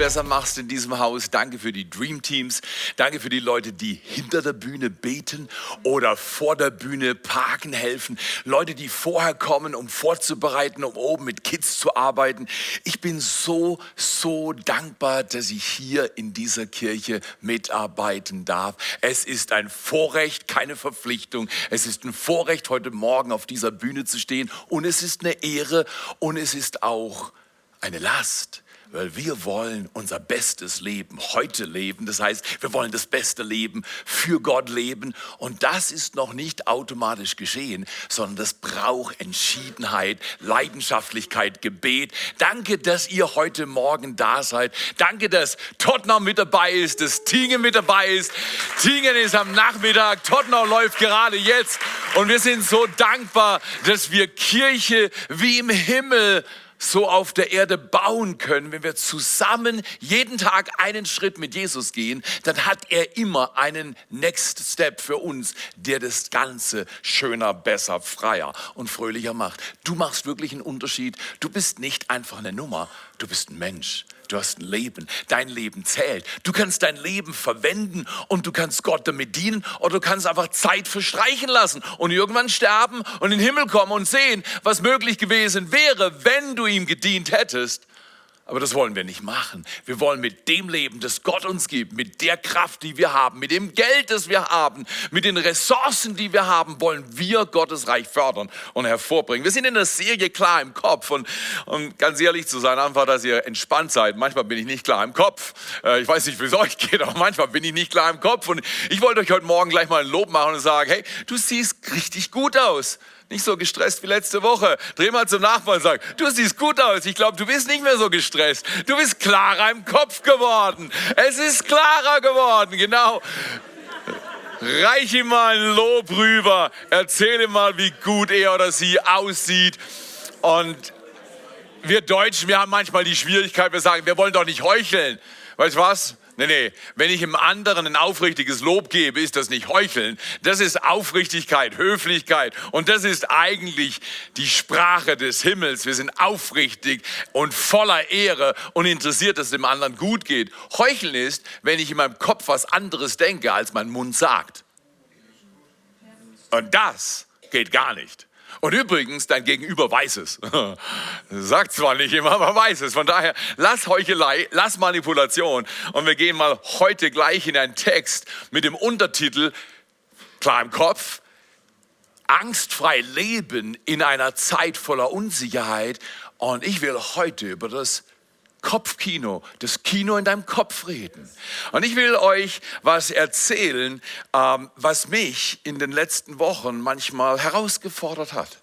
besser machst in diesem Haus. Danke für die Dream Teams. Danke für die Leute, die hinter der Bühne beten oder vor der Bühne parken helfen. Leute, die vorher kommen, um vorzubereiten, um oben mit Kids zu arbeiten. Ich bin so, so dankbar, dass ich hier in dieser Kirche mitarbeiten darf. Es ist ein Vorrecht, keine Verpflichtung. Es ist ein Vorrecht, heute Morgen auf dieser Bühne zu stehen. Und es ist eine Ehre und es ist auch eine Last, weil wir wollen unser bestes Leben heute leben. Das heißt, wir wollen das beste Leben für Gott leben. Und das ist noch nicht automatisch geschehen, sondern das braucht Entschiedenheit, Leidenschaftlichkeit, Gebet. Danke, dass ihr heute Morgen da seid. Danke, dass Tottenham mit dabei ist, dass Tingen mit dabei ist. Tingen ist am Nachmittag, Tottenham läuft gerade jetzt. Und wir sind so dankbar, dass wir Kirche wie im Himmel so auf der Erde bauen können, wenn wir zusammen jeden Tag einen Schritt mit Jesus gehen, dann hat er immer einen Next Step für uns, der das Ganze schöner, besser, freier und fröhlicher macht. Du machst wirklich einen Unterschied. Du bist nicht einfach eine Nummer, du bist ein Mensch. Du hast ein Leben. Dein Leben zählt. Du kannst dein Leben verwenden und du kannst Gott damit dienen oder du kannst einfach Zeit verstreichen lassen und irgendwann sterben und in den Himmel kommen und sehen, was möglich gewesen wäre, wenn du ihm gedient hättest. Aber das wollen wir nicht machen. Wir wollen mit dem Leben, das Gott uns gibt, mit der Kraft, die wir haben, mit dem Geld, das wir haben, mit den Ressourcen, die wir haben, wollen wir Gottes Reich fördern und hervorbringen. Wir sind in der Serie klar im Kopf und, und ganz ehrlich zu sein, einfach, dass ihr entspannt seid. Manchmal bin ich nicht klar im Kopf. Äh, ich weiß nicht, wie es euch geht, aber manchmal bin ich nicht klar im Kopf. Und ich wollte euch heute Morgen gleich mal ein Lob machen und sagen, hey, du siehst richtig gut aus nicht so gestresst wie letzte Woche. Dreh mal zum Nachbarn und sag, du siehst gut aus. Ich glaube, du bist nicht mehr so gestresst. Du bist klarer im Kopf geworden. Es ist klarer geworden, genau. Reich ihm mal ein Lob rüber. Erzähle mal, wie gut er oder sie aussieht. Und wir Deutschen, wir haben manchmal die Schwierigkeit, wir sagen, wir wollen doch nicht heucheln. Weißt du was? Nee, nee, wenn ich im anderen ein aufrichtiges Lob gebe, ist das nicht Heucheln. Das ist Aufrichtigkeit, Höflichkeit. Und das ist eigentlich die Sprache des Himmels. Wir sind aufrichtig und voller Ehre und interessiert, dass es dem anderen gut geht. Heucheln ist, wenn ich in meinem Kopf was anderes denke, als mein Mund sagt. Und das geht gar nicht. Und übrigens, dein Gegenüber weiß es. Sagt zwar nicht immer, aber weiß es. Von daher, lass Heuchelei, lass Manipulation. Und wir gehen mal heute gleich in einen Text mit dem Untertitel, klar im Kopf, angstfrei leben in einer Zeit voller Unsicherheit. Und ich will heute über das Kopfkino, das Kino in deinem Kopf reden. Und ich will euch was erzählen, ähm, was mich in den letzten Wochen manchmal herausgefordert hat.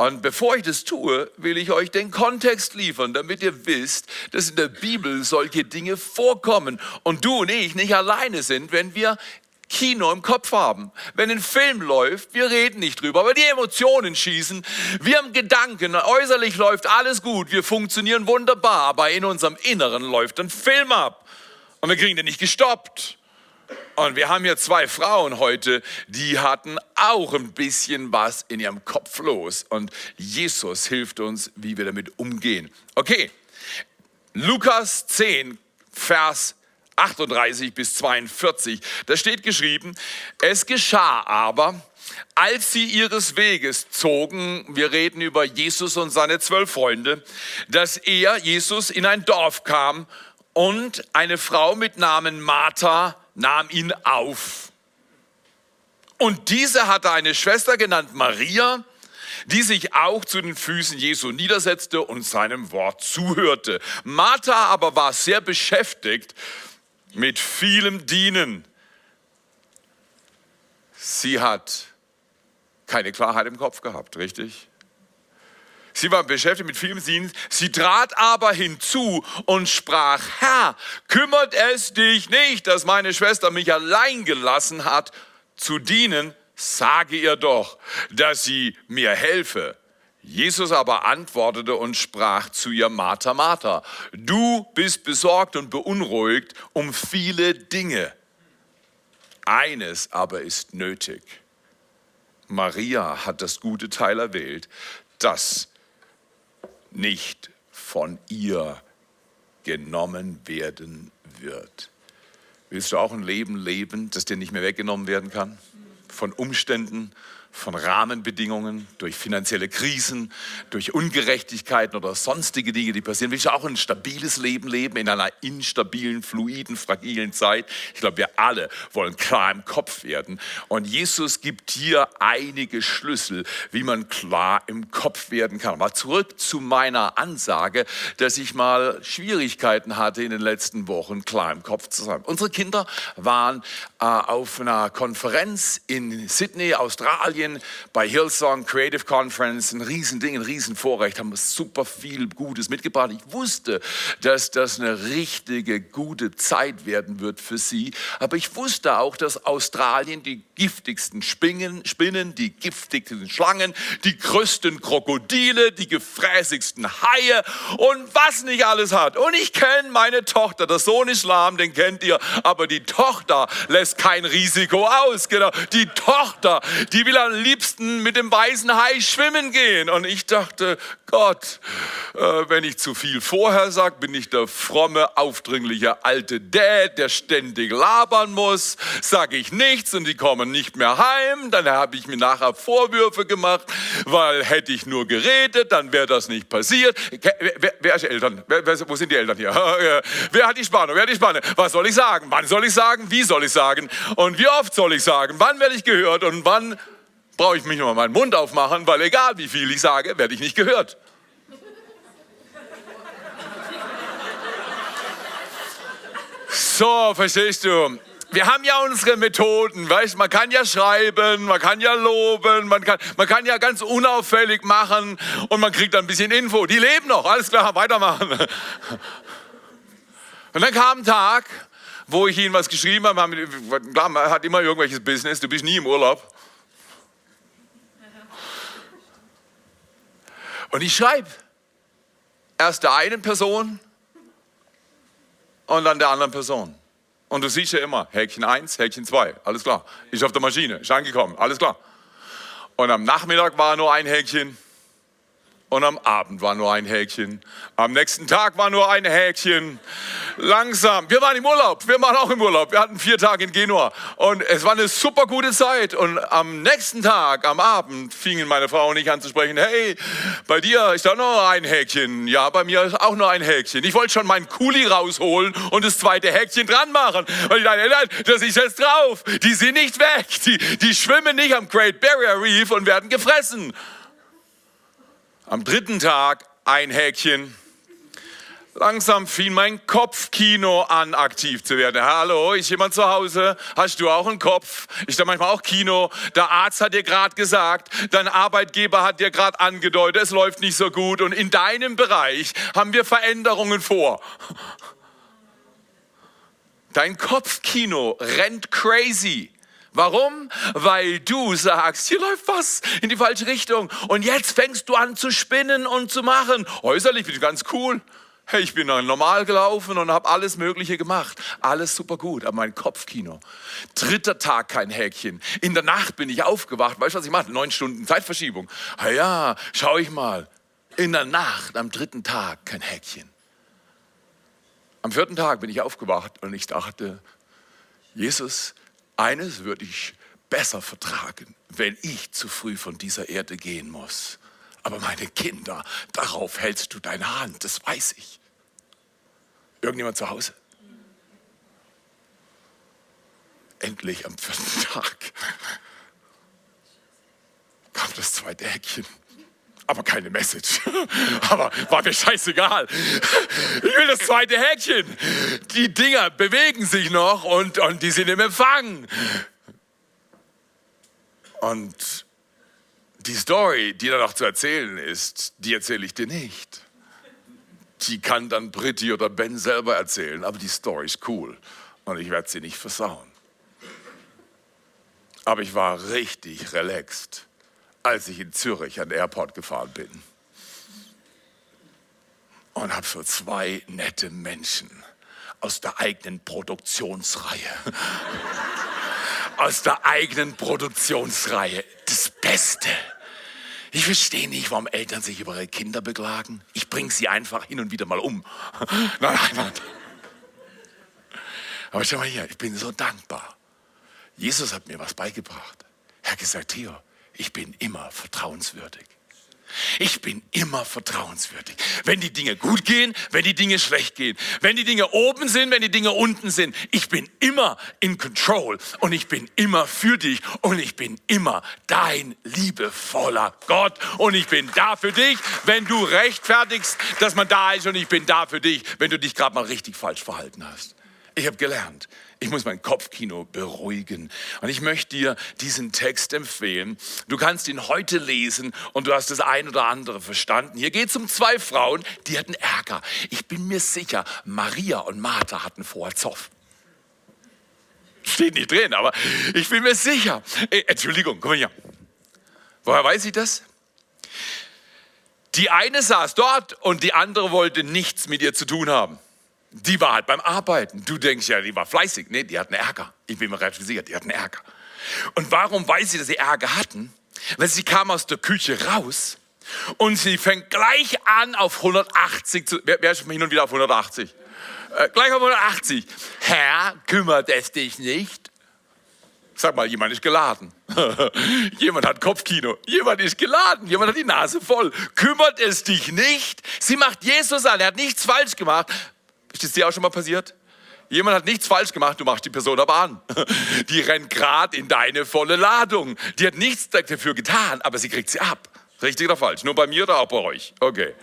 Und bevor ich das tue, will ich euch den Kontext liefern, damit ihr wisst, dass in der Bibel solche Dinge vorkommen und du und ich nicht alleine sind, wenn wir Kino im Kopf haben. Wenn ein Film läuft, wir reden nicht drüber, aber die Emotionen schießen. Wir haben Gedanken, äußerlich läuft alles gut, wir funktionieren wunderbar, aber in unserem Inneren läuft ein Film ab. Und wir kriegen den nicht gestoppt. Und wir haben hier zwei Frauen heute, die hatten auch ein bisschen was in ihrem Kopf los. Und Jesus hilft uns, wie wir damit umgehen. Okay, Lukas 10, Vers 38 bis 42. Da steht geschrieben, es geschah aber, als sie ihres Weges zogen, wir reden über Jesus und seine zwölf Freunde, dass er, Jesus, in ein Dorf kam und eine Frau mit Namen Martha nahm ihn auf. Und diese hatte eine Schwester genannt Maria, die sich auch zu den Füßen Jesu niedersetzte und seinem Wort zuhörte. Martha aber war sehr beschäftigt mit vielem Dienen. Sie hat keine Klarheit im Kopf gehabt, richtig? Sie war beschäftigt mit vielem Dienen. Sie trat aber hinzu und sprach, Herr, kümmert es dich nicht, dass meine Schwester mich allein gelassen hat zu dienen? Sage ihr doch, dass sie mir helfe. Jesus aber antwortete und sprach zu ihr, Martha, Martha, du bist besorgt und beunruhigt um viele Dinge. Eines aber ist nötig. Maria hat das gute Teil erwählt, das nicht von ihr genommen werden wird. Willst du auch ein Leben leben, das dir nicht mehr weggenommen werden kann? Von Umständen, von Rahmenbedingungen, durch finanzielle Krisen, durch Ungerechtigkeiten oder sonstige Dinge, die passieren. Willst du auch ein stabiles Leben leben in einer instabilen, fluiden, fragilen Zeit? Ich glaube, wir alle wollen klar im Kopf werden. Und Jesus gibt hier einige Schlüssel, wie man klar im Kopf werden kann. Mal zurück zu meiner Ansage, dass ich mal Schwierigkeiten hatte in den letzten Wochen, klar im Kopf zu sein. Unsere Kinder waren äh, auf einer Konferenz in Sydney, Australien Belgien bei Hillsong Creative Conference, ein Riesending, ein Riesenvorrecht, haben super viel Gutes mitgebracht. Ich wusste, dass das eine richtige, gute Zeit werden wird für sie. Aber ich wusste auch, dass Australien die giftigsten Spinnen, Spinnen die giftigsten Schlangen, die größten Krokodile, die gefräßigsten Haie und was nicht alles hat. Und ich kenne meine Tochter, der Sohn ist lahm, den kennt ihr, aber die Tochter lässt kein Risiko aus. Genau, die Tochter, die will am liebsten mit dem weißen Hai schwimmen gehen. Und ich dachte, Gott, äh, wenn ich zu viel vorher sage, bin ich der fromme, aufdringliche alte Dad, der ständig labern muss. Sage ich nichts und die kommen nicht mehr heim. Dann habe ich mir nachher Vorwürfe gemacht, weil hätte ich nur geredet, dann wäre das nicht passiert. Wer, wer ist Eltern? Wer, wer, wo sind die Eltern hier? Wer hat die Spannung? Wer hat die Spannung? Was soll ich sagen? Wann soll ich sagen? Wie soll ich sagen? Und wie oft soll ich sagen? Wann werde ich gehört und wann brauche ich mich nur meinen Mund aufmachen, weil egal wie viel ich sage, werde ich nicht gehört. So, verstehst du? Wir haben ja unsere Methoden, weißt man kann ja schreiben, man kann ja loben, man kann, man kann ja ganz unauffällig machen und man kriegt dann ein bisschen Info. Die leben noch, alles klar, weitermachen. Und dann kam ein Tag, wo ich ihnen was geschrieben habe, klar, man hat immer irgendwelches Business, du bist nie im Urlaub. Und ich schreibe erst der einen Person und dann der anderen Person. Und du siehst ja immer, Häkchen 1, Häkchen 2, alles klar. Ist auf der Maschine, ist angekommen, alles klar. Und am Nachmittag war nur ein Häkchen und am Abend war nur ein Häkchen. Am nächsten Tag war nur ein Häkchen. Langsam. Wir waren im Urlaub. Wir waren auch im Urlaub. Wir hatten vier Tage in Genua. Und es war eine super gute Zeit. Und am nächsten Tag, am Abend, fingen meine Frau und ich an zu sprechen. Hey, bei dir ist da noch ein Häkchen. Ja, bei mir ist auch noch ein Häkchen. Ich wollte schon meinen Kuli rausholen und das zweite Häkchen dran machen. Und ich dachte, nein, das ist jetzt drauf. Die sind nicht weg. Die, die schwimmen nicht am Great Barrier Reef und werden gefressen. Am dritten Tag ein Häkchen. Langsam fing mein Kopfkino an, aktiv zu werden. Hallo, ist jemand zu Hause? Hast du auch einen Kopf? Ich da manchmal auch Kino. Der Arzt hat dir gerade gesagt, dein Arbeitgeber hat dir gerade angedeutet, es läuft nicht so gut. Und in deinem Bereich haben wir Veränderungen vor. Dein Kopfkino rennt crazy. Warum? Weil du sagst, hier läuft was in die falsche Richtung. Und jetzt fängst du an zu spinnen und zu machen. Äußerlich bin ich ganz cool. Hey, ich bin normal gelaufen und habe alles Mögliche gemacht. Alles super gut. Aber mein Kopfkino. Dritter Tag kein Häkchen. In der Nacht bin ich aufgewacht. Weißt du, was ich mache? Neun Stunden Zeitverschiebung. Ah ja, schau ich mal. In der Nacht, am dritten Tag kein Häkchen. Am vierten Tag bin ich aufgewacht und ich dachte, Jesus, eines würde ich besser vertragen, wenn ich zu früh von dieser Erde gehen muss. Aber meine Kinder, darauf hältst du deine Hand, das weiß ich. Irgendjemand zu Hause? Endlich am vierten Tag kam das zweite Häkchen. Aber keine Message. Aber war mir scheißegal. Ich will das zweite Häkchen. Die Dinger bewegen sich noch und, und die sind im Empfang. Und die Story, die da noch zu erzählen ist, die erzähle ich dir nicht. Die kann dann Britti oder Ben selber erzählen, aber die Story ist cool und ich werde sie nicht versauen. Aber ich war richtig relaxed als ich in Zürich an den Airport gefahren bin. Und habe so zwei nette Menschen aus der eigenen Produktionsreihe, aus der eigenen Produktionsreihe, das Beste, Ich verstehe nicht, warum Eltern sich über ihre Kinder beklagen. Ich bringe sie einfach hin und wieder mal um. Nein, nein, nein. Aber schau mal hier, ich bin so dankbar. Jesus hat mir was beigebracht. Er hat gesagt, Theo, ich bin immer vertrauenswürdig. Ich bin immer vertrauenswürdig. Wenn die Dinge gut gehen, wenn die Dinge schlecht gehen, wenn die Dinge oben sind, wenn die Dinge unten sind, ich bin immer in Control und ich bin immer für dich und ich bin immer dein liebevoller Gott und ich bin da für dich, wenn du rechtfertigst, dass man da ist und ich bin da für dich, wenn du dich gerade mal richtig falsch verhalten hast. Ich habe gelernt, ich muss mein Kopfkino beruhigen. Und ich möchte dir diesen Text empfehlen. Du kannst ihn heute lesen und du hast das ein oder andere verstanden. Hier geht es um zwei Frauen, die hatten Ärger. Ich bin mir sicher, Maria und Martha hatten vorher Zoff. Steht nicht drin, aber ich bin mir sicher. Äh, Entschuldigung, komm mal hier. Woher weiß ich das? Die eine saß dort und die andere wollte nichts mit ihr zu tun haben. Die war halt beim Arbeiten. Du denkst ja, die war fleißig. Nee, die hatten Ärger. Ich bin mir relativ sicher, die hatten Ärger. Und warum weiß sie, dass sie Ärger hatten? Weil sie kam aus der Küche raus und sie fängt gleich an auf 180 zu. Wer, wer ist hin und wieder auf 180? Äh, gleich auf 180. Herr, kümmert es dich nicht? Sag mal, jemand ist geladen. jemand hat Kopfkino. Jemand ist geladen. Jemand hat die Nase voll. Kümmert es dich nicht? Sie macht Jesus an. Er hat nichts falsch gemacht. Ist das dir auch schon mal passiert? Jemand hat nichts falsch gemacht, du machst die Person aber an. Die rennt gerade in deine volle Ladung. Die hat nichts dafür getan, aber sie kriegt sie ab. Richtig oder falsch? Nur bei mir oder auch bei euch? Okay.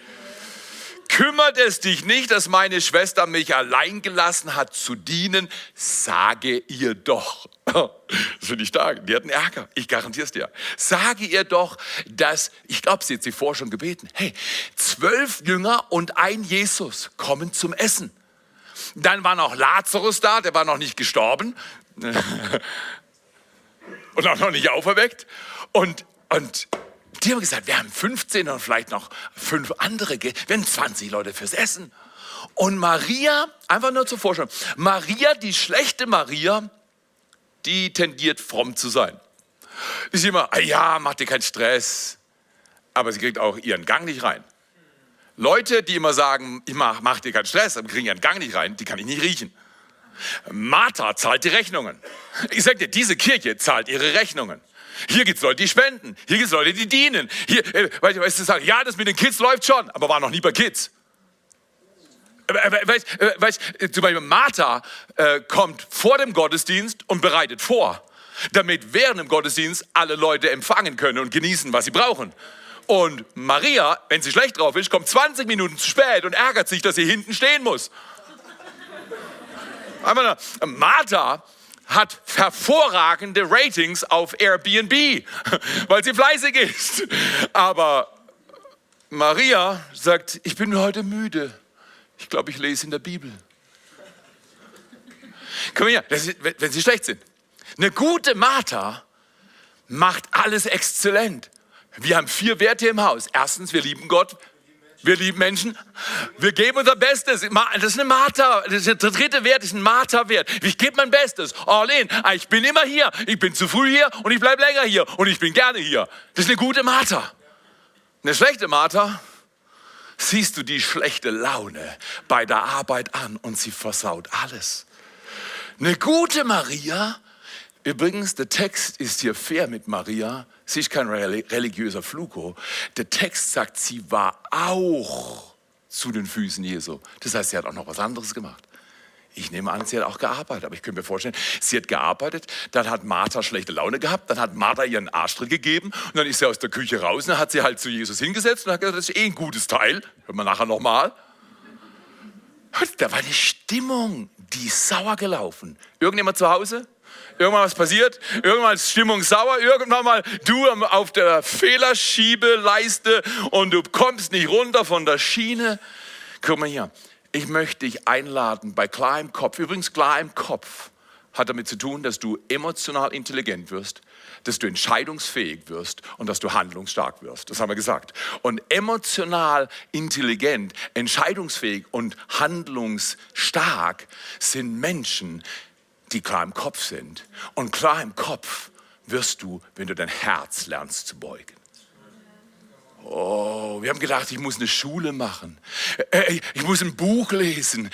Kümmert es dich nicht, dass meine Schwester mich allein gelassen hat zu dienen? Sage ihr doch. Das finde ich stark. Die hatten Ärger. Ich garantiere es dir. Sage ihr doch, dass, ich glaube, sie hat sie vorher schon gebeten. Hey, zwölf Jünger und ein Jesus kommen zum Essen. Dann war noch Lazarus da, der war noch nicht gestorben. und auch noch nicht auferweckt. Und, und die haben gesagt, wir haben 15 und vielleicht noch fünf andere, wir haben 20 Leute fürs Essen. Und Maria, einfach nur zur Vorstellung, Maria, die schlechte Maria, die tendiert fromm zu sein. Die ist immer, ah ja, mach dir keinen Stress. Aber sie kriegt auch ihren Gang nicht rein. Leute, die immer sagen, ich mach, mach dir keinen Stress, aber kriegen ihren Gang nicht rein, die kann ich nicht riechen. Martha zahlt die Rechnungen. Ich sag dir, diese Kirche zahlt ihre Rechnungen. Hier gibt es Leute, die spenden. Hier gibt es Leute, die dienen. Hier, äh, weißt du, sagen, ja, das mit den Kids läuft schon, aber war noch nie bei Kids. Äh, äh, weißt, äh, weißt, zum Beispiel Martha äh, kommt vor dem Gottesdienst und bereitet vor, damit während dem Gottesdienst alle Leute empfangen können und genießen, was sie brauchen. Und Maria, wenn sie schlecht drauf ist, kommt 20 Minuten zu spät und ärgert sich, dass sie hinten stehen muss. Einmal Martha hat hervorragende Ratings auf Airbnb, weil sie fleißig ist. Aber Maria sagt, ich bin heute müde. Ich glaube, ich lese in der Bibel. Komm her, wenn sie schlecht sind. Eine gute Martha macht alles exzellent. Wir haben vier Werte im Haus. Erstens, wir lieben Gott. Wir lieben Menschen. Wir geben unser Bestes. Das ist eine Martha. Der dritte Wert, ist ein Martha-Wert. Ich gebe mein Bestes. All in. Ah, ich bin immer hier. Ich bin zu früh hier und ich bleibe länger hier. Und ich bin gerne hier. Das ist eine gute Martha. Eine schlechte Martha, siehst du die schlechte Laune bei der Arbeit an und sie versaut alles. Eine gute Maria, übrigens, der Text ist hier fair mit Maria, Sie ist kein religiöser Fluko. Der Text sagt, sie war auch zu den Füßen Jesu. Das heißt, sie hat auch noch was anderes gemacht. Ich nehme an, sie hat auch gearbeitet, aber ich könnte mir vorstellen, sie hat gearbeitet, dann hat Martha schlechte Laune gehabt, dann hat Martha ihren Arschtritt gegeben und dann ist sie aus der Küche raus und dann hat sie halt zu Jesus hingesetzt und hat gesagt, das ist eh ein gutes Teil. Hören wir nachher nochmal. Da war eine Stimmung, die ist sauer gelaufen. Irgendjemand zu Hause? Irgendwann was passiert, irgendwann ist Stimmung sauer, irgendwann mal du auf der Fehlerschiebeleiste und du kommst nicht runter von der Schiene. Guck mal hier, ich möchte dich einladen bei klar im Kopf. Übrigens, klar im Kopf hat damit zu tun, dass du emotional intelligent wirst, dass du entscheidungsfähig wirst und dass du handlungsstark wirst. Das haben wir gesagt. Und emotional intelligent, entscheidungsfähig und handlungsstark sind Menschen, die klar im Kopf sind. Und klar im Kopf wirst du, wenn du dein Herz lernst zu beugen. Oh, wir haben gedacht, ich muss eine Schule machen. Äh, ich muss ein Buch lesen.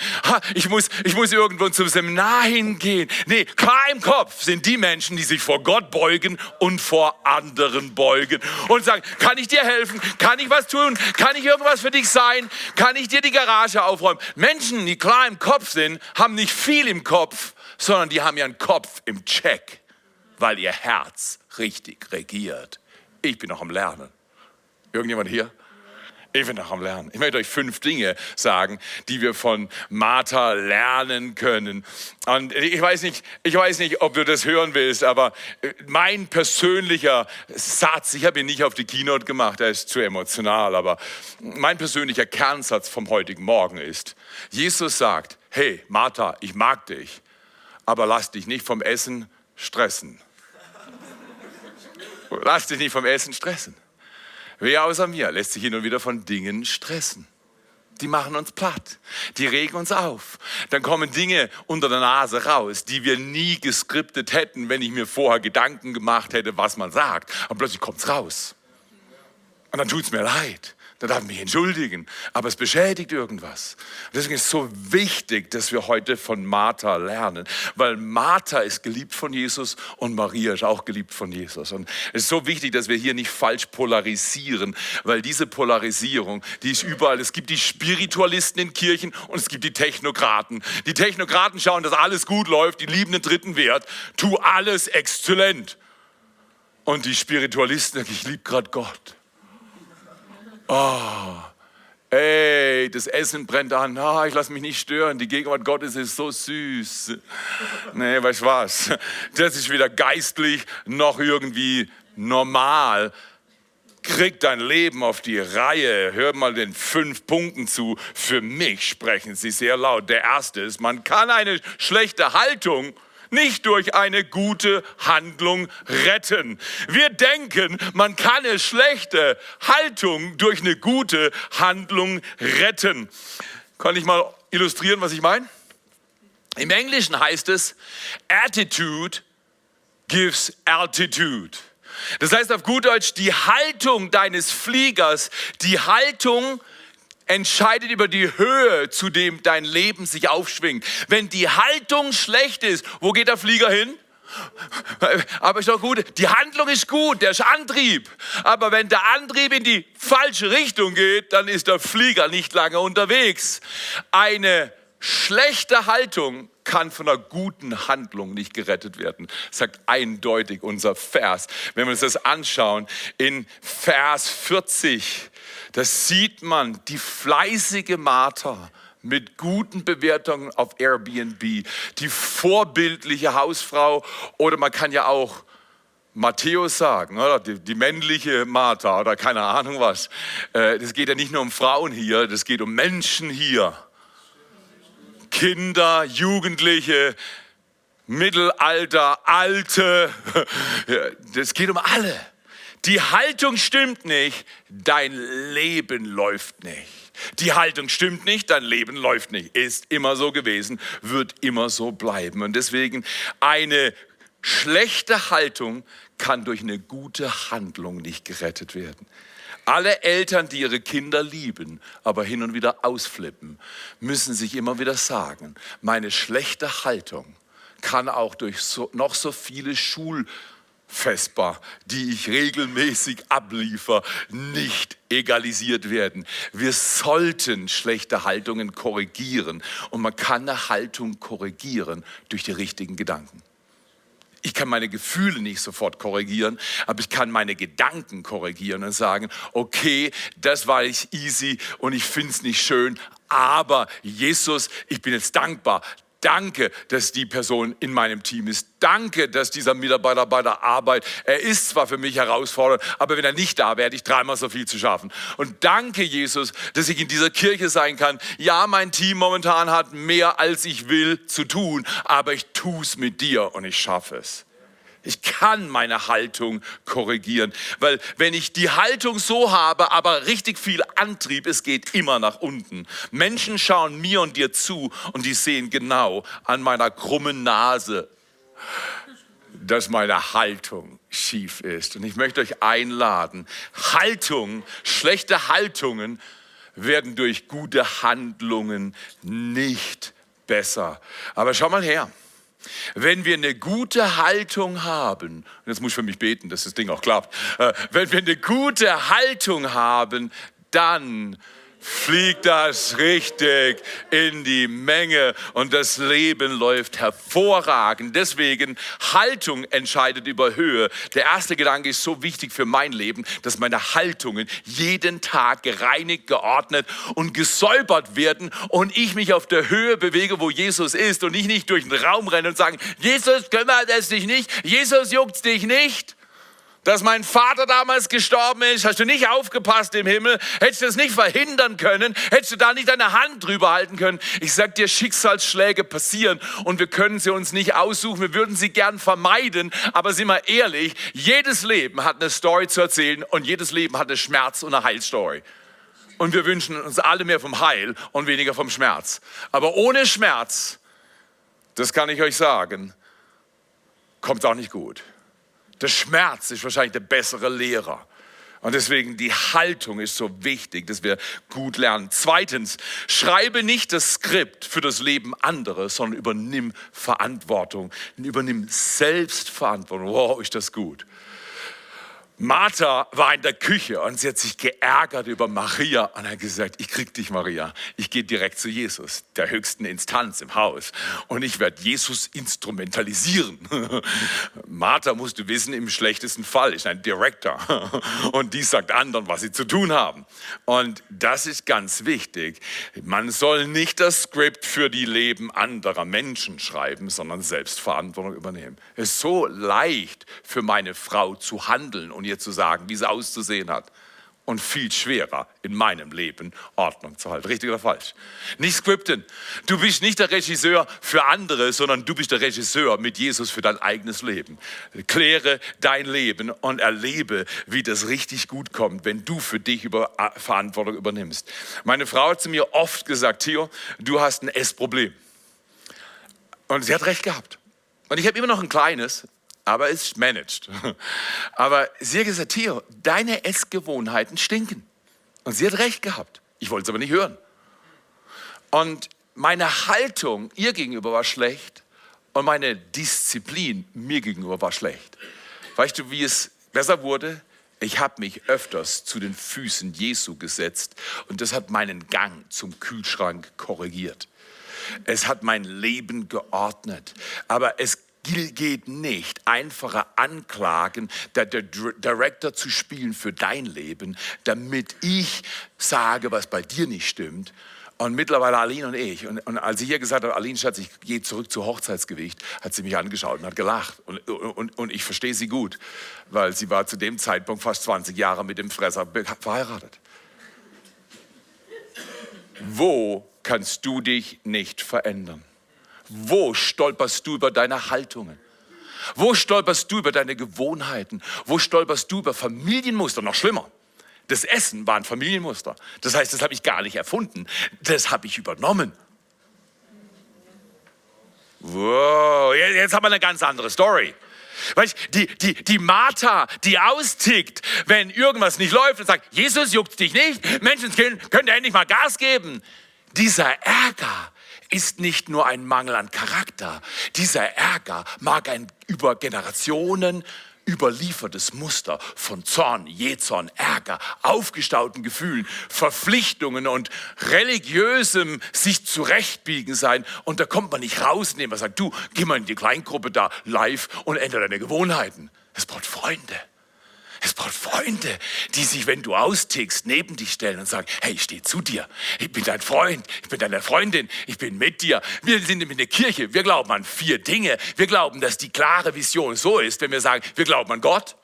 Ich muss, ich muss irgendwo zum Seminar hingehen. Nee, klar im Kopf sind die Menschen, die sich vor Gott beugen und vor anderen beugen und sagen, kann ich dir helfen? Kann ich was tun? Kann ich irgendwas für dich sein? Kann ich dir die Garage aufräumen? Menschen, die klar im Kopf sind, haben nicht viel im Kopf, sondern die haben ihren Kopf im Check, weil ihr Herz richtig regiert. Ich bin noch am Lernen. Irgendjemand hier? Ich bin noch am Lernen. Ich möchte euch fünf Dinge sagen, die wir von Martha lernen können. Und ich weiß nicht, ich weiß nicht, ob du das hören willst, aber äh, mein persönlicher Satz, ich habe ihn nicht auf die Keynote gemacht, er ist zu emotional, aber mein persönlicher Kernsatz vom heutigen Morgen ist, Jesus sagt, hey Martha, ich mag dich, aber lass dich nicht vom Essen stressen. Lass dich nicht vom Essen stressen. Wer außer mir lässt sich hin und wieder von Dingen stressen? Die machen uns platt, die regen uns auf. Dann kommen Dinge unter der Nase raus, die wir nie geskriptet hätten, wenn ich mir vorher Gedanken gemacht hätte, was man sagt. Und plötzlich kommt es raus. Und dann tut es mir leid dann darf ich mich entschuldigen. Aber es beschädigt irgendwas. Deswegen ist es so wichtig, dass wir heute von Martha lernen, weil Martha ist geliebt von Jesus und Maria ist auch geliebt von Jesus. Und es ist so wichtig, dass wir hier nicht falsch polarisieren, weil diese Polarisierung, die ist überall. Es gibt die Spiritualisten in Kirchen und es gibt die Technokraten. Die Technokraten schauen, dass alles gut läuft, die lieben den dritten Wert, tu alles exzellent. Und die Spiritualisten, ich liebe gerade Gott. Oh, ey, das Essen brennt an. Ah, ich lasse mich nicht stören. Die Gegenwart Gottes ist so süß. Nee, weißt du was? Das ist weder geistlich noch irgendwie normal. Krieg dein Leben auf die Reihe. Hör mal den fünf Punkten zu. Für mich sprechen sie sehr laut. Der erste ist, man kann eine schlechte Haltung nicht durch eine gute Handlung retten. Wir denken, man kann eine schlechte Haltung durch eine gute Handlung retten. Kann ich mal illustrieren, was ich meine? Im Englischen heißt es, Attitude gives altitude. Das heißt auf gut Deutsch, die Haltung deines Fliegers, die Haltung entscheidet über die Höhe, zu dem dein Leben sich aufschwingt. Wenn die Haltung schlecht ist, wo geht der Flieger hin? Aber ist doch gut, die Handlung ist gut, der ist Antrieb. Aber wenn der Antrieb in die falsche Richtung geht, dann ist der Flieger nicht lange unterwegs. Eine schlechte Haltung kann von einer guten Handlung nicht gerettet werden, sagt eindeutig unser Vers. Wenn wir uns das anschauen, in Vers 40, da sieht man die fleißige Martha mit guten Bewertungen auf Airbnb, die vorbildliche Hausfrau oder man kann ja auch Matthäus sagen, oder? Die, die, männliche Martha oder keine Ahnung was. Äh, das geht ja nicht nur um Frauen hier, das geht um Menschen hier. Kinder, Jugendliche, Mittelalter, Alte. Das geht um alle. Die Haltung stimmt nicht, dein Leben läuft nicht. Die Haltung stimmt nicht, dein Leben läuft nicht. Ist immer so gewesen, wird immer so bleiben. Und deswegen eine schlechte Haltung kann durch eine gute Handlung nicht gerettet werden. Alle Eltern, die ihre Kinder lieben, aber hin und wieder ausflippen, müssen sich immer wieder sagen, meine schlechte Haltung kann auch durch so, noch so viele Schul Vespa, die ich regelmäßig abliefer, nicht egalisiert werden. Wir sollten schlechte Haltungen korrigieren und man kann eine Haltung korrigieren durch die richtigen Gedanken. Ich kann meine Gefühle nicht sofort korrigieren, aber ich kann meine Gedanken korrigieren und sagen, okay, das war ich easy und ich finde es nicht schön, aber Jesus, ich bin jetzt dankbar, Danke, dass die Person in meinem Team ist. Danke, dass dieser Mitarbeiter bei der Arbeit, er ist zwar für mich herausfordernd, aber wenn er nicht da wäre, hätte ich dreimal so viel zu schaffen. Und danke, Jesus, dass ich in dieser Kirche sein kann. Ja, mein Team momentan hat mehr, als ich will, zu tun, aber ich tue es mit dir und ich schaffe es. Ich kann meine Haltung korrigieren, weil wenn ich die Haltung so habe, aber richtig viel Antrieb, es geht immer nach unten. Menschen schauen mir und dir zu und die sehen genau an meiner krummen Nase dass meine Haltung schief ist. Und ich möchte euch einladen, Haltung, schlechte Haltungen werden durch gute Handlungen nicht besser. Aber schau mal her. Wenn wir eine gute Haltung haben, und jetzt muss ich für mich beten, dass das Ding auch klappt, äh, wenn wir eine gute Haltung haben, dann fliegt das richtig in die Menge und das Leben läuft hervorragend. Deswegen Haltung entscheidet über Höhe. Der erste Gedanke ist so wichtig für mein Leben, dass meine Haltungen jeden Tag gereinigt, geordnet und gesäubert werden und ich mich auf der Höhe bewege, wo Jesus ist und ich nicht durch den Raum renne und sage, Jesus kümmert es dich nicht, Jesus juckt dich nicht dass mein Vater damals gestorben ist, hast du nicht aufgepasst im Himmel, hättest du das nicht verhindern können, hättest du da nicht deine Hand drüber halten können. Ich sag dir, Schicksalsschläge passieren und wir können sie uns nicht aussuchen, wir würden sie gern vermeiden, aber sind wir ehrlich, jedes Leben hat eine Story zu erzählen und jedes Leben hat eine Schmerz- und eine Heilstory. Und wir wünschen uns alle mehr vom Heil und weniger vom Schmerz. Aber ohne Schmerz, das kann ich euch sagen, kommt auch nicht gut. Der Schmerz ist wahrscheinlich der bessere Lehrer. Und deswegen die Haltung ist so wichtig, dass wir gut lernen. Zweitens, schreibe nicht das Skript für das Leben anderer, sondern übernimm Verantwortung. Übernimm Selbstverantwortung. Wow, ist das gut. Martha war in der Küche und sie hat sich geärgert über Maria und hat gesagt, ich krieg dich Maria, ich gehe direkt zu Jesus, der höchsten Instanz im Haus und ich werde Jesus instrumentalisieren. Martha musst du wissen, im schlechtesten Fall ist ein Director und die sagt anderen, was sie zu tun haben. Und das ist ganz wichtig. Man soll nicht das Skript für die Leben anderer Menschen schreiben, sondern Selbstverantwortung übernehmen. Es ist so leicht für meine Frau zu handeln und ihr zu sagen, wie sie auszusehen hat. Und viel schwerer in meinem Leben Ordnung zu halten. Richtig oder falsch? Nicht skripten. Du bist nicht der Regisseur für andere, sondern du bist der Regisseur mit Jesus für dein eigenes Leben. Kläre dein Leben und erlebe, wie das richtig gut kommt, wenn du für dich über äh, Verantwortung übernimmst. Meine Frau hat zu mir oft gesagt, Theo, du hast ein Essproblem. Und sie hat recht gehabt. Und ich habe immer noch ein kleines, aber es ist managed. Aber sie hat gesagt, Theo, deine Essgewohnheiten stinken. Und sie hat recht gehabt. Ich wollte es aber nicht hören. Und meine Haltung ihr gegenüber war schlecht und meine Disziplin mir gegenüber war schlecht. Weißt du, wie es besser wurde? Ich habe mich öfters zu den Füßen Jesu gesetzt und das hat meinen Gang zum Kühlschrank korrigiert. Es hat mein Leben geordnet. Aber es geht nicht, einfache Anklagen der, der Director zu spielen für dein Leben, damit ich sage, was bei dir nicht stimmt. Und mittlerweile Aline und ich. Und, und als sie hier gesagt hat, Aline, Schatz, ich gehe zurück zu Hochzeitsgewicht, hat sie mich angeschaut und hat gelacht. Und, und, und ich verstehe sie gut, weil sie war zu dem Zeitpunkt fast 20 Jahre mit dem Fresser verheiratet. Wo kannst du dich nicht verändern? Wo stolperst du über deine Haltungen? Wo stolperst du über deine Gewohnheiten? Wo stolperst du über Familienmuster? Noch schlimmer. Das Essen war ein Familienmuster. Das heißt, das habe ich gar nicht erfunden. Das habe ich übernommen. Wow, jetzt haben wir eine ganz andere Story. Weißt, die, die, die Martha, die austickt, wenn irgendwas nicht läuft und sagt, Jesus juckt dich nicht, Menschenskind, könnt ihr endlich mal Gas geben. Dieser Ärger, ist nicht nur ein Mangel an Charakter. Dieser Ärger mag ein über Generationen überliefertes Muster von Zorn, Jezorn, Ärger, aufgestauten Gefühlen, Verpflichtungen und religiösem sich zurechtbiegen sein. Und da kommt man nicht raus, indem man sagt, du, geh mal in die Kleingruppe da live und ändere deine Gewohnheiten. Es braucht Freunde. Es braucht Freunde, die sich, wenn du austickst, neben dich stellen und sagen, hey, ich stehe zu dir. Ich bin dein Freund, ich bin deine Freundin, ich bin mit dir. Wir sind in der Kirche, wir glauben an vier Dinge. Wir glauben, dass die klare Vision so ist, wenn wir sagen, wir glauben an Gott.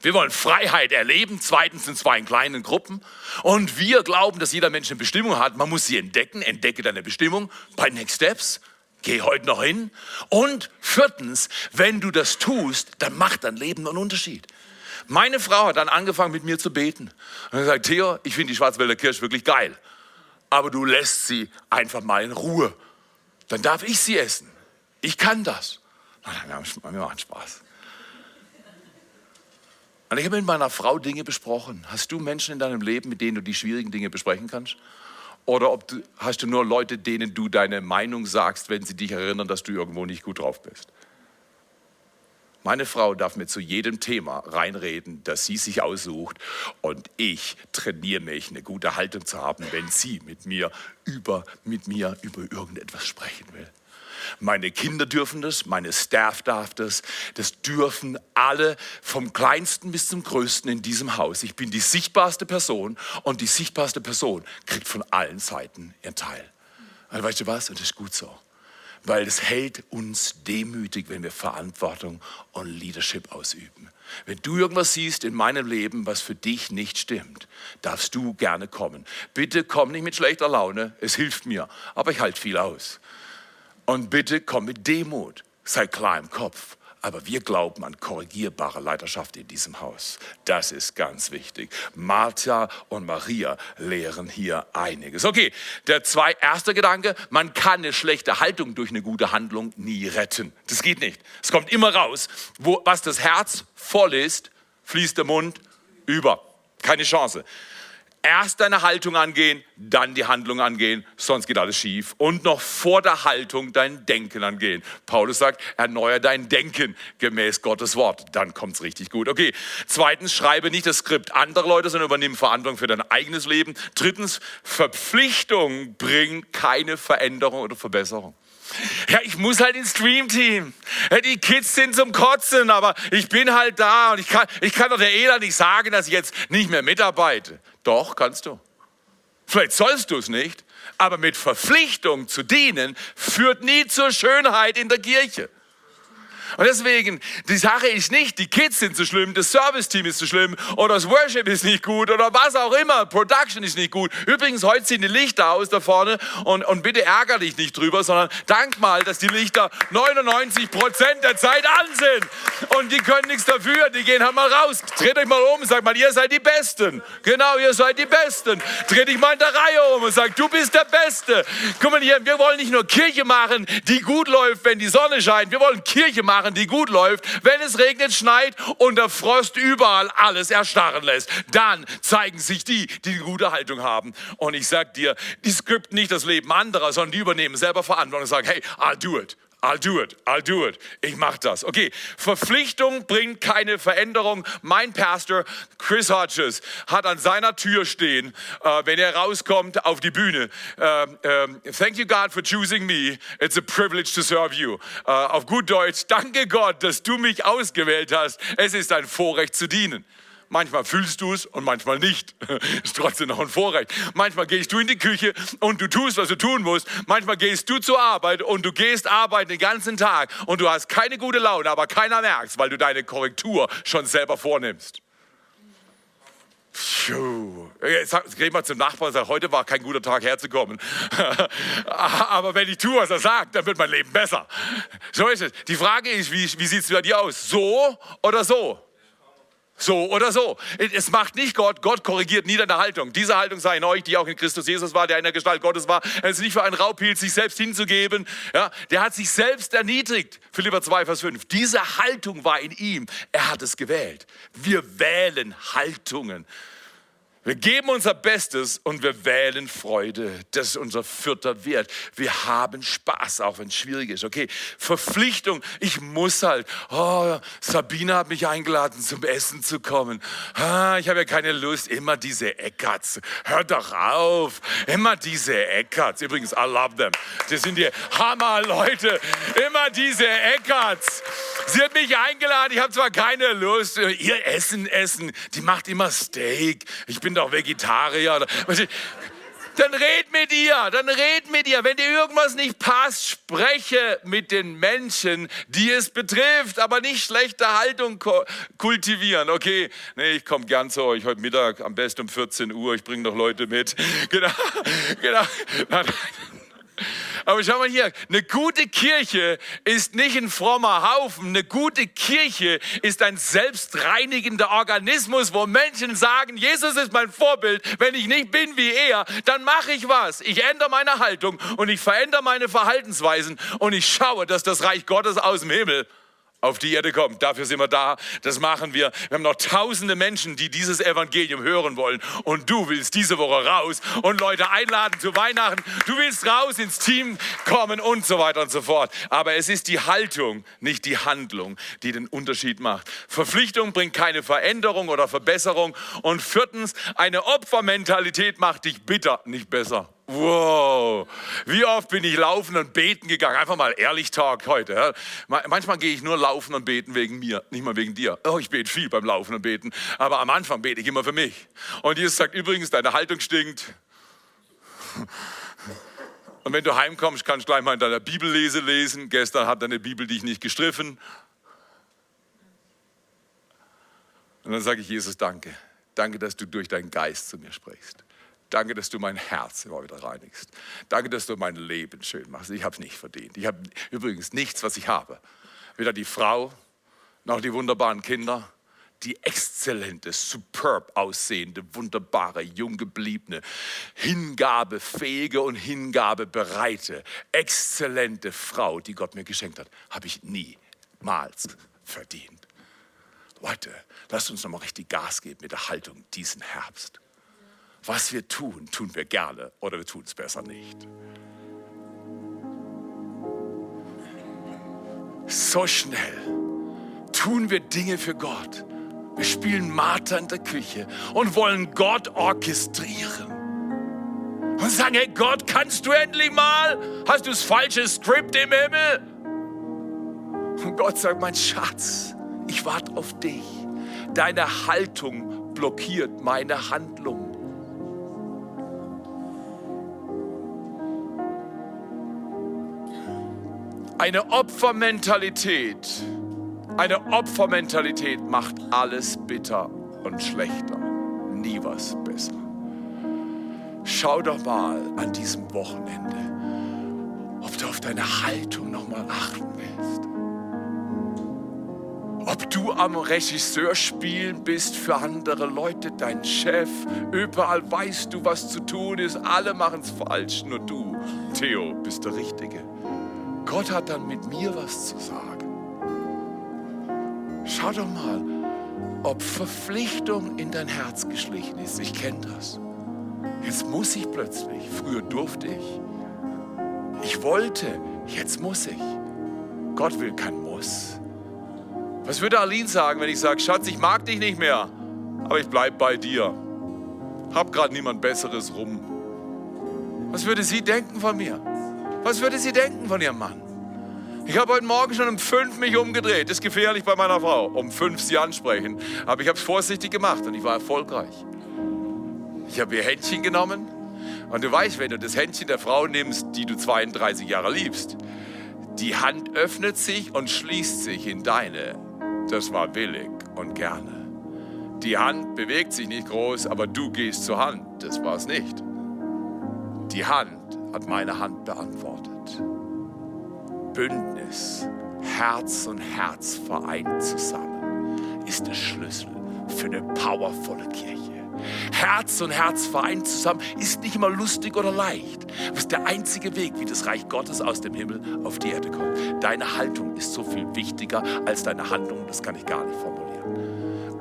Wir wollen Freiheit erleben, zweitens in zwei kleinen Gruppen. Und wir glauben, dass jeder Mensch eine Bestimmung hat. Man muss sie entdecken. Entdecke deine Bestimmung bei Next Steps. Geh heute noch hin. Und viertens, wenn du das tust, dann macht dein Leben einen Unterschied. Meine Frau hat dann angefangen mit mir zu beten. Und gesagt, Theo, ich finde die Schwarzwälder Kirche wirklich geil. Aber du lässt sie einfach mal in Ruhe. Dann darf ich sie essen. Ich kann das. Wir machen Spaß. Und ich habe mit meiner Frau Dinge besprochen. Hast du Menschen in deinem Leben, mit denen du die schwierigen Dinge besprechen kannst? Oder du, hast du nur Leute, denen du deine Meinung sagst, wenn sie dich erinnern, dass du irgendwo nicht gut drauf bist? Meine Frau darf mir zu jedem Thema reinreden, das sie sich aussucht. Und ich trainiere mich, eine gute Haltung zu haben, wenn sie mit mir über, mit mir über irgendetwas sprechen will. Meine Kinder dürfen das, meine Staff darf das. Das dürfen alle, vom kleinsten bis zum größten in diesem Haus. Ich bin die sichtbarste Person und die sichtbarste Person kriegt von allen Seiten ihren Teil. Also weißt du was? Und das ist gut so. Weil es hält uns demütig, wenn wir Verantwortung und Leadership ausüben. Wenn du irgendwas siehst in meinem Leben, was für dich nicht stimmt, darfst du gerne kommen. Bitte komm nicht mit schlechter Laune, es hilft mir, aber ich halte viel aus. Und bitte komm mit Demut, sei klar im Kopf. Aber wir glauben an korrigierbare Leiterschaft in diesem Haus. Das ist ganz wichtig. Martha und Maria lehren hier einiges. Okay, der zwei, erste Gedanke, man kann eine schlechte Haltung durch eine gute Handlung nie retten. Das geht nicht. Es kommt immer raus. Wo, was das Herz voll ist, fließt der Mund über. Keine Chance. Erst deine Haltung angehen, dann die Handlung angehen, sonst geht alles schief. Und noch vor der Haltung dein Denken angehen. Paulus sagt, erneuer dein Denken gemäß Gottes Wort. Dann kommt es richtig gut. Okay, zweitens, schreibe nicht das Skript anderer Leute, sondern übernimm Verantwortung für dein eigenes Leben. Drittens, Verpflichtung bringt keine Veränderung oder Verbesserung. Ja, ich muss halt ins Streamteam. Ja, die Kids sind zum Kotzen, aber ich bin halt da und ich kann, ich kann doch der Ela nicht sagen, dass ich jetzt nicht mehr mitarbeite. Doch, kannst du. Vielleicht sollst du es nicht, aber mit Verpflichtung zu dienen führt nie zur Schönheit in der Kirche. Und deswegen, die Sache ist nicht, die Kids sind zu schlimm, das Service-Team ist zu schlimm oder das Worship ist nicht gut oder was auch immer, Production ist nicht gut. Übrigens, heute sind die Lichter aus da vorne und, und bitte ärger dich nicht drüber, sondern dank mal, dass die Lichter 99 Prozent der Zeit an sind. Und die können nichts dafür, die gehen halt mal raus. Dreht euch mal um und sagt mal, ihr seid die Besten. Genau, ihr seid die Besten. Dreht dich mal in der Reihe um und sagt, du bist der Beste. Guck mal hier, wir wollen nicht nur Kirche machen, die gut läuft, wenn die Sonne scheint. Wir wollen Kirche machen, machen, die gut läuft, wenn es regnet, schneit und der Frost überall alles erstarren lässt. Dann zeigen sich die, die eine gute Haltung haben. Und ich sag dir, die skripten nicht das Leben anderer, sondern die übernehmen selber Verantwortung und sagen, hey, I'll do it. I'll do it, I'll do it. Ich mach das. Okay, Verpflichtung bringt keine Veränderung. Mein Pastor Chris Hodges hat an seiner Tür stehen, äh, wenn er rauskommt auf die Bühne. Äh, äh, Thank you God for choosing me. It's a privilege to serve you. Äh, auf gut Deutsch, danke Gott, dass du mich ausgewählt hast. Es ist ein Vorrecht zu dienen. Manchmal fühlst du es und manchmal nicht. Ist trotzdem noch ein Vorrecht. Manchmal gehst du in die Küche und du tust, was du tun musst. Manchmal gehst du zur Arbeit und du gehst arbeiten den ganzen Tag und du hast keine gute Laune, aber keiner merkt weil du deine Korrektur schon selber vornimmst. Puh. Jetzt geh mal zum Nachbarn und sag, heute war kein guter Tag herzukommen. Aber wenn ich tue, was er sagt, dann wird mein Leben besser. So ist es. Die Frage ist, wie, wie sieht es bei dir aus? So oder so? So oder so. Es macht nicht Gott. Gott korrigiert nie deine Haltung. Diese Haltung sei in euch, die auch in Christus Jesus war, der in der Gestalt Gottes war. Er ist nicht für einen Raub hielt, sich selbst hinzugeben. Ja, der hat sich selbst erniedrigt. Philipper 2, Vers 5. Diese Haltung war in ihm. Er hat es gewählt. Wir wählen Haltungen. Wir geben unser Bestes und wir wählen Freude. Das ist unser vierter Wert. Wir haben Spaß, auch wenn es schwierig ist. Okay, Verpflichtung. Ich muss halt. Oh, Sabine hat mich eingeladen, zum Essen zu kommen. Ah, ich habe ja keine Lust. Immer diese Eckarts. Hört doch auf. Immer diese Eckarts. Übrigens, I love them. Das sind die Hammer-Leute. Immer diese Eckarts. Sie hat mich eingeladen. Ich habe zwar keine Lust. Ihr Essen, Essen. Die macht immer Steak. Ich bin bin doch Vegetarier. Dann red mit ihr, dann red mit ihr. Wenn dir irgendwas nicht passt, spreche mit den Menschen, die es betrifft, aber nicht schlechte Haltung kultivieren. Okay, nee, ich komme gern zu euch heute Mittag, am besten um 14 Uhr, ich bringe noch Leute mit. Genau, genau. Aber schau mal hier, eine gute Kirche ist nicht ein frommer Haufen. Eine gute Kirche ist ein selbstreinigender Organismus, wo Menschen sagen, Jesus ist mein Vorbild. Wenn ich nicht bin wie er, dann mache ich was. Ich ändere meine Haltung und ich verändere meine Verhaltensweisen und ich schaue, dass das Reich Gottes aus dem Himmel auf die Erde kommt. Dafür sind wir da. Das machen wir. Wir haben noch tausende Menschen, die dieses Evangelium hören wollen. Und du willst diese Woche raus und Leute einladen zu Weihnachten. Du willst raus ins Team kommen und so weiter und so fort. Aber es ist die Haltung, nicht die Handlung, die den Unterschied macht. Verpflichtung bringt keine Veränderung oder Verbesserung. Und viertens, eine Opfermentalität macht dich bitter, nicht besser. Wow, wie oft bin ich laufen und beten gegangen? Einfach mal ehrlich Talk heute. Manchmal gehe ich nur laufen und beten wegen mir, nicht mal wegen dir. Oh, ich bete viel beim Laufen und Beten, aber am Anfang bete ich immer für mich. Und Jesus sagt übrigens, deine Haltung stinkt. Und wenn du heimkommst, kannst du gleich mal in deiner Bibellese lesen. Gestern hat deine Bibel dich nicht gestriffen. Und dann sage ich Jesus, danke. Danke, dass du durch deinen Geist zu mir sprichst. Danke, dass du mein Herz immer wieder reinigst. Danke, dass du mein Leben schön machst. Ich habe es nicht verdient. Ich habe übrigens nichts, was ich habe. Weder die Frau noch die wunderbaren Kinder, die exzellente, superb aussehende, wunderbare, junggebliebene, hingabefähige und hingabebereite, exzellente Frau, die Gott mir geschenkt hat, habe ich niemals verdient. Leute, lasst uns nochmal richtig Gas geben mit der Haltung diesen Herbst was wir tun, tun wir gerne oder wir tun es besser nicht. So schnell tun wir Dinge für Gott. Wir spielen Martha in der Küche und wollen Gott orchestrieren. Und sagen, hey Gott, kannst du endlich mal? Hast du das falsche Skript im Himmel? Und Gott sagt, mein Schatz, ich warte auf dich. Deine Haltung blockiert meine Handlung. Eine Opfermentalität, eine Opfermentalität macht alles bitter und schlechter. Nie was besser. Schau doch mal an diesem Wochenende, ob du auf deine Haltung nochmal achten willst. Ob du am Regisseur spielen bist für andere Leute, dein Chef, überall weißt du, was zu tun ist, alle machen es falsch, nur du, Theo, bist der Richtige. Gott hat dann mit mir was zu sagen. Schau doch mal, ob Verpflichtung in dein Herz geschlichen ist. Ich kenne das. Jetzt muss ich plötzlich. Früher durfte ich. Ich wollte. Jetzt muss ich. Gott will kein Muss. Was würde Aline sagen, wenn ich sage, Schatz, ich mag dich nicht mehr, aber ich bleibe bei dir. Hab gerade niemand Besseres rum. Was würde sie denken von mir? Was würde sie denken von ihrem Mann? Ich habe heute Morgen schon um fünf mich umgedreht. Das ist gefährlich bei meiner Frau. Um fünf sie ansprechen. Aber ich habe es vorsichtig gemacht und ich war erfolgreich. Ich habe ihr Händchen genommen. Und du weißt, wenn du das Händchen der Frau nimmst, die du 32 Jahre liebst, die Hand öffnet sich und schließt sich in deine. Das war willig und gerne. Die Hand bewegt sich nicht groß, aber du gehst zur Hand. Das war es nicht. Die Hand hat meine Hand beantwortet. Bündnis, Herz und Herz vereint zusammen, ist der Schlüssel für eine powervolle Kirche. Herz und Herz vereint zusammen ist nicht immer lustig oder leicht. Das ist der einzige Weg, wie das Reich Gottes aus dem Himmel auf die Erde kommt. Deine Haltung ist so viel wichtiger als deine Handlung, das kann ich gar nicht formulieren.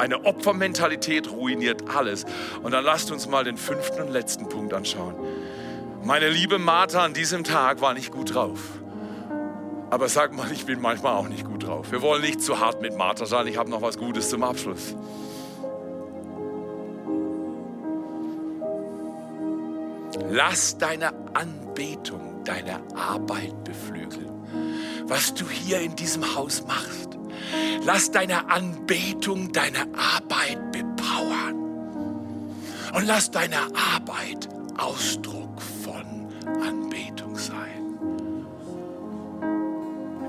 Eine Opfermentalität ruiniert alles. Und dann lasst uns mal den fünften und letzten Punkt anschauen. Meine liebe Martha an diesem Tag war nicht gut drauf. Aber sag mal, ich bin manchmal auch nicht gut drauf. Wir wollen nicht zu hart mit Martha sein. Ich habe noch was Gutes zum Abschluss. Lass deine Anbetung, deine Arbeit beflügeln. Was du hier in diesem Haus machst. Lass deine Anbetung, deine Arbeit bepowern. Und lass deine Arbeit Ausdruck Anbetung sein.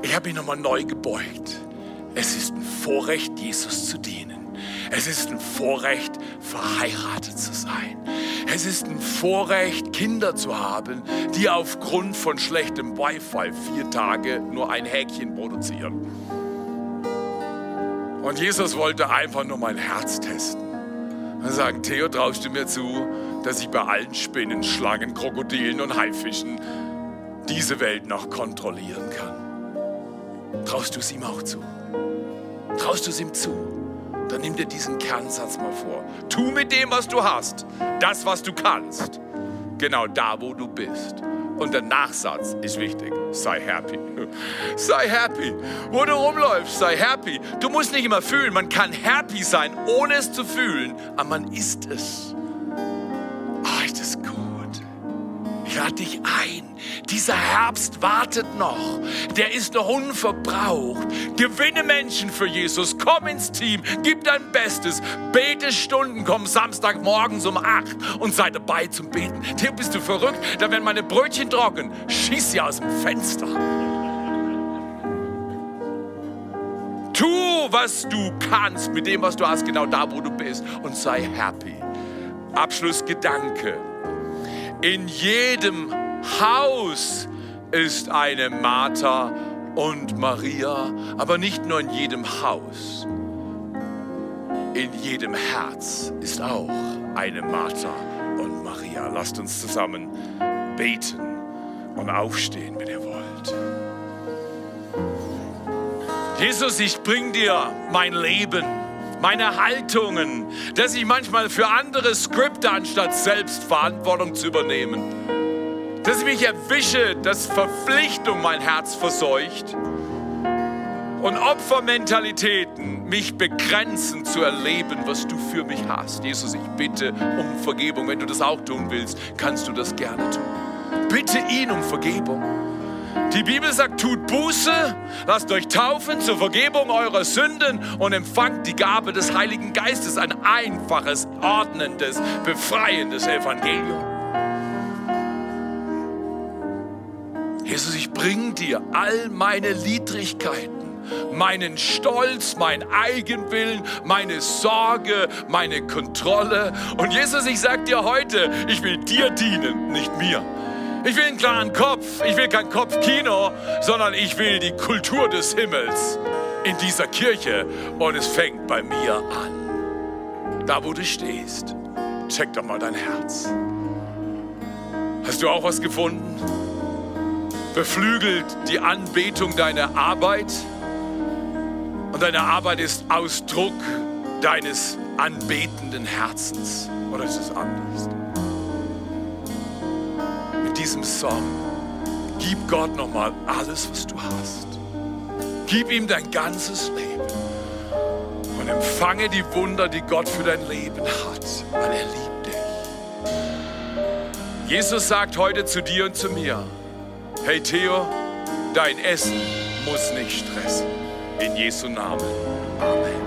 Ich habe mich nochmal neu gebeugt. Es ist ein Vorrecht, Jesus zu dienen. Es ist ein Vorrecht, verheiratet zu sein. Es ist ein Vorrecht, Kinder zu haben, die aufgrund von schlechtem Wi-Fi vier Tage nur ein Häkchen produzieren. Und Jesus wollte einfach nur mein Herz testen. Und sagen, Theo, traust du mir zu, dass ich bei allen Spinnen, Schlangen, Krokodilen und Haifischen diese Welt noch kontrollieren kann? Traust du es ihm auch zu? Traust du es ihm zu? Dann nimm dir diesen Kernsatz mal vor. Tu mit dem, was du hast, das, was du kannst, genau da, wo du bist. Und der Nachsatz ist wichtig. Sei happy. Sei happy. Wo du rumläufst, sei happy. Du musst nicht immer fühlen. Man kann happy sein, ohne es zu fühlen. Aber man ist es. Ah, ist gut. Ich lade dich ein. Dieser Herbst wartet noch. Der ist noch unverbraucht. Gewinne Menschen für Jesus. Komm ins Team. Gib dein Bestes. Bete Stunden. Komm Samstagmorgens um 8 und sei dabei zum Beten. Theo, bist du verrückt? Dann werden meine Brötchen trocken. Schieß sie aus dem Fenster. Tu, was du kannst mit dem, was du hast, genau da, wo du bist. Und sei happy. Abschlussgedanke. In jedem Haus ist eine Martha und Maria, aber nicht nur in jedem Haus. In jedem Herz ist auch eine Martha und Maria. Lasst uns zusammen beten und aufstehen, wenn ihr wollt. Jesus, ich bring dir mein Leben meine Haltungen, dass ich manchmal für andere Skripte, anstatt selbst Verantwortung zu übernehmen. Dass ich mich erwische, dass Verpflichtung mein Herz verseucht und Opfermentalitäten mich begrenzen zu erleben, was du für mich hast. Jesus, ich bitte um Vergebung. Wenn du das auch tun willst, kannst du das gerne tun. Bitte ihn um Vergebung. Die Bibel sagt, tut Buße, lasst euch taufen zur Vergebung eurer Sünden und empfangt die Gabe des Heiligen Geistes, ein einfaches, ordnendes, befreiendes Evangelium. Jesus, ich bringe dir all meine Niedrigkeiten, meinen Stolz, mein Eigenwillen, meine Sorge, meine Kontrolle. Und Jesus, ich sage dir heute, ich will dir dienen, nicht mir. Ich will einen klaren Kopf. Ich will kein Kopfkino, sondern ich will die Kultur des Himmels in dieser Kirche. Und es fängt bei mir an. Da, wo du stehst, check doch mal dein Herz. Hast du auch was gefunden? Beflügelt die Anbetung deiner Arbeit? Und deine Arbeit ist Ausdruck deines anbetenden Herzens? Oder ist es anders? Diesem Song, gib Gott nochmal alles, was du hast. Gib ihm dein ganzes Leben und empfange die Wunder, die Gott für dein Leben hat, weil er liebt dich. Jesus sagt heute zu dir und zu mir, hey Theo, dein Essen muss nicht stressen. In Jesu Namen. Amen.